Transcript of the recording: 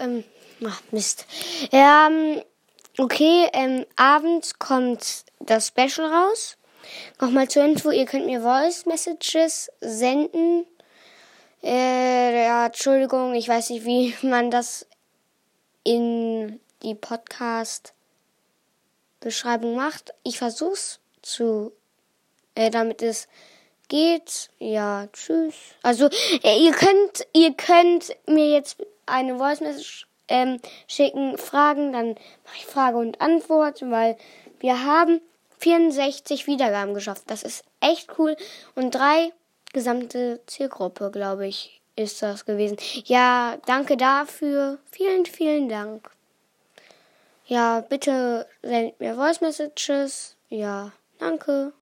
ähm, ach, Mist. Ähm, okay, ähm, abends kommt das Special raus. Nochmal zur Info, ihr könnt mir Voice Messages senden. Äh, ja, Entschuldigung, ich weiß nicht, wie man das in die Podcast-Beschreibung macht. Ich versuch's zu, äh, damit es geht. Ja, tschüss. Also, äh, ihr könnt, ihr könnt mir jetzt eine Voice Message ähm, schicken, Fragen, dann mache ich Frage und Antwort, weil wir haben 64 Wiedergaben geschafft. Das ist echt cool. Und drei gesamte Zielgruppe, glaube ich, ist das gewesen. Ja, danke dafür. Vielen, vielen Dank. Ja, bitte sendet mir Voice Messages. Ja, danke.